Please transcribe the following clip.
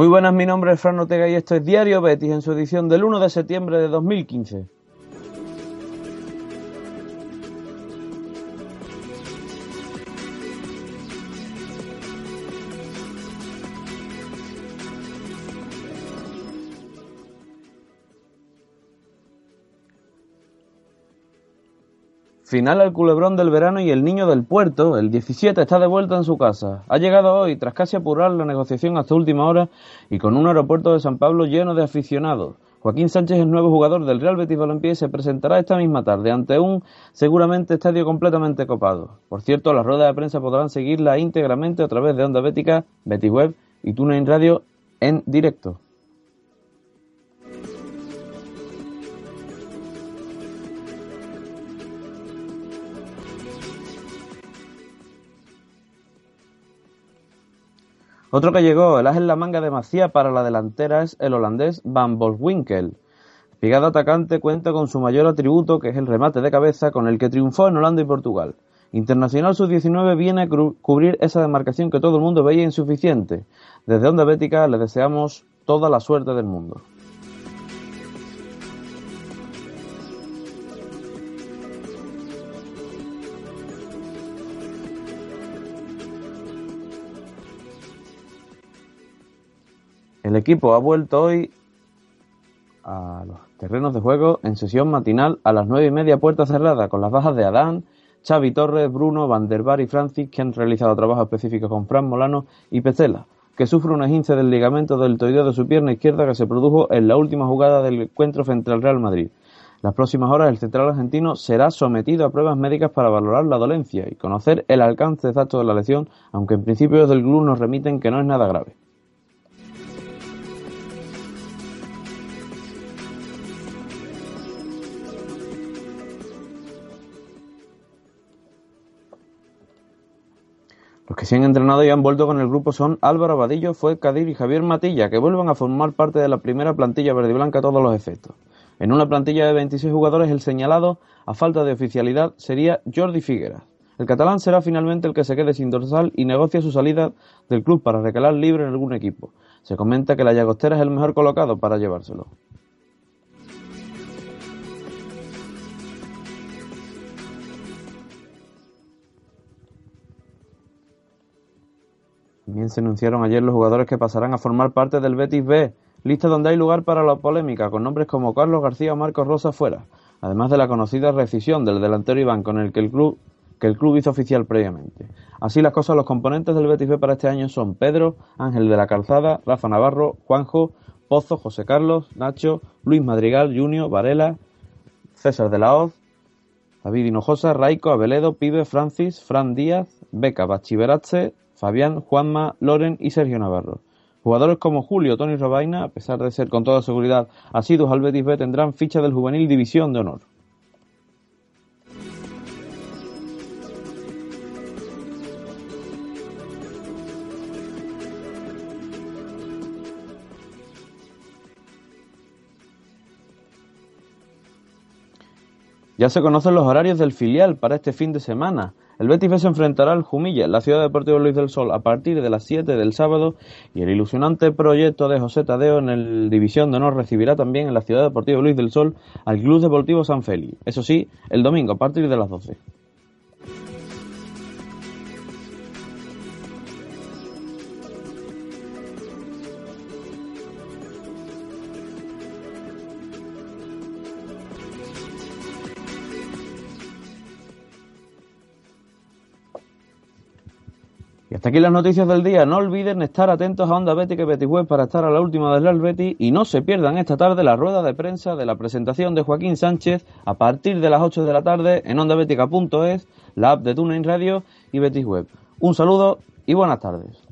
Muy buenas, mi nombre es Fran Ortega y esto es Diario Betis en su edición del 1 de septiembre de 2015. Final al culebrón del verano y el niño del puerto, el 17, está de vuelta en su casa. Ha llegado hoy, tras casi apurar la negociación hasta última hora y con un aeropuerto de San Pablo lleno de aficionados. Joaquín Sánchez, el nuevo jugador del Real Betis Balompié, se presentará esta misma tarde ante un seguramente estadio completamente copado. Por cierto, las ruedas de prensa podrán seguirla íntegramente a través de Onda Bética, Betis Web y TuneIn Radio en directo. Otro que llegó, el as en la manga de Macía para la delantera es el holandés Van Bolswinkel. Pigado atacante cuenta con su mayor atributo, que es el remate de cabeza, con el que triunfó en Holanda y Portugal. Internacional Sub-19 viene a cubrir esa demarcación que todo el mundo veía insuficiente. Desde Onda Bética le deseamos toda la suerte del mundo. El equipo ha vuelto hoy a los terrenos de juego en sesión matinal a las nueve y media puerta cerrada con las bajas de Adán, Xavi Torres, Bruno, Van der Bar y Francis que han realizado trabajo específico con Fran Molano y Pecela, que sufre una esguince del ligamento del toideo de su pierna izquierda que se produjo en la última jugada del encuentro frente al Real Madrid. Las próximas horas el central argentino será sometido a pruebas médicas para valorar la dolencia y conocer el alcance exacto de la lesión, aunque en principio del club nos remiten que no es nada grave. Los que se han entrenado y han vuelto con el grupo son Álvaro Abadillo, Fue Cadir y Javier Matilla, que vuelven a formar parte de la primera plantilla verde y blanca a todos los efectos. En una plantilla de 26 jugadores, el señalado, a falta de oficialidad, sería Jordi Figueras. El catalán será finalmente el que se quede sin dorsal y negocia su salida del club para recalar libre en algún equipo. Se comenta que la Llagostera es el mejor colocado para llevárselo. También se anunciaron ayer los jugadores que pasarán a formar parte del Betis B, lista donde hay lugar para la polémica, con nombres como Carlos García o Marcos Rosa fuera, además de la conocida rescisión del delantero Iván con el que el club que el club hizo oficial previamente. Así las cosas, los componentes del Betis B para este año son Pedro, Ángel de la Calzada, Rafa Navarro, Juanjo, Pozo, José Carlos, Nacho, Luis Madrigal, Junio, Varela, César de la Hoz, David Hinojosa, Raico, Abeledo, Pibe, Francis, Fran Díaz, Beca, Bachiverache, Fabián, Juanma, Loren y Sergio Navarro. Jugadores como Julio, Tony Robaina, a pesar de ser con toda seguridad asiduos al Betis B, tendrán ficha del Juvenil División de Honor. Ya se conocen los horarios del filial para este fin de semana. El B se enfrentará al Jumilla en la Ciudad Deportiva Luis del Sol a partir de las 7 del sábado y el ilusionante proyecto de José Tadeo en el División de Honor recibirá también en la Ciudad Deportiva Luis del Sol al Club Deportivo San Félix. Eso sí, el domingo a partir de las 12. Y hasta aquí las noticias del día. No olviden estar atentos a Onda Betty que Betty Web para estar a la última del Real Betty y no se pierdan esta tarde la rueda de prensa de la presentación de Joaquín Sánchez a partir de las 8 de la tarde en ondabetica.es, la app de TuneIn Radio y Betis Web. Un saludo y buenas tardes.